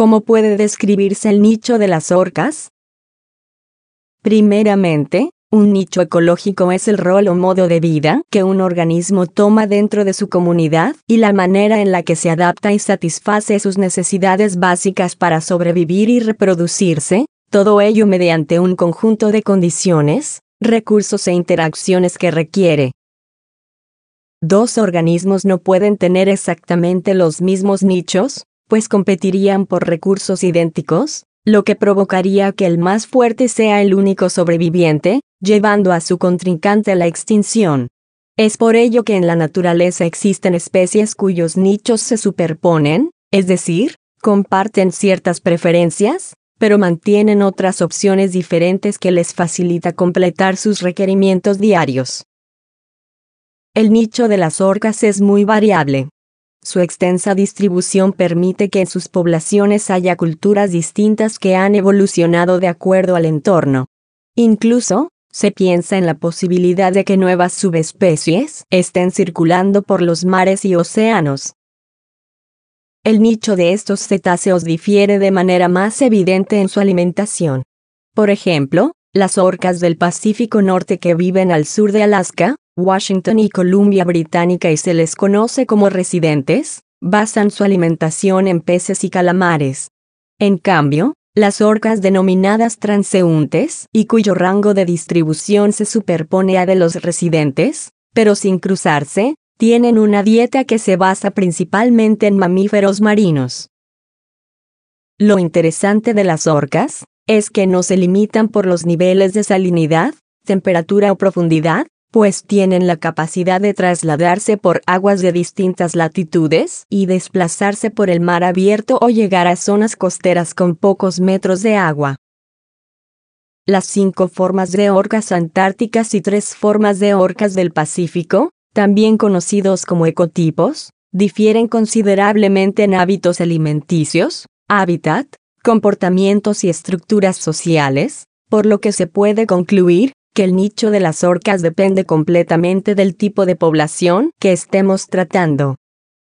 ¿Cómo puede describirse el nicho de las orcas? Primeramente, un nicho ecológico es el rol o modo de vida que un organismo toma dentro de su comunidad y la manera en la que se adapta y satisface sus necesidades básicas para sobrevivir y reproducirse, todo ello mediante un conjunto de condiciones, recursos e interacciones que requiere. Dos organismos no pueden tener exactamente los mismos nichos, pues competirían por recursos idénticos, lo que provocaría que el más fuerte sea el único sobreviviente, llevando a su contrincante a la extinción. Es por ello que en la naturaleza existen especies cuyos nichos se superponen, es decir, comparten ciertas preferencias, pero mantienen otras opciones diferentes que les facilita completar sus requerimientos diarios. El nicho de las orcas es muy variable. Su extensa distribución permite que en sus poblaciones haya culturas distintas que han evolucionado de acuerdo al entorno. Incluso, se piensa en la posibilidad de que nuevas subespecies estén circulando por los mares y océanos. El nicho de estos cetáceos difiere de manera más evidente en su alimentación. Por ejemplo, las orcas del Pacífico Norte que viven al sur de Alaska, Washington y Columbia Británica y se les conoce como residentes, basan su alimentación en peces y calamares. En cambio, las orcas denominadas transeúntes, y cuyo rango de distribución se superpone a de los residentes, pero sin cruzarse, tienen una dieta que se basa principalmente en mamíferos marinos. Lo interesante de las orcas es que no se limitan por los niveles de salinidad, temperatura o profundidad, pues tienen la capacidad de trasladarse por aguas de distintas latitudes y desplazarse por el mar abierto o llegar a zonas costeras con pocos metros de agua. Las cinco formas de orcas antárticas y tres formas de orcas del Pacífico, también conocidos como ecotipos, difieren considerablemente en hábitos alimenticios, hábitat, comportamientos y estructuras sociales, por lo que se puede concluir que el nicho de las orcas depende completamente del tipo de población que estemos tratando.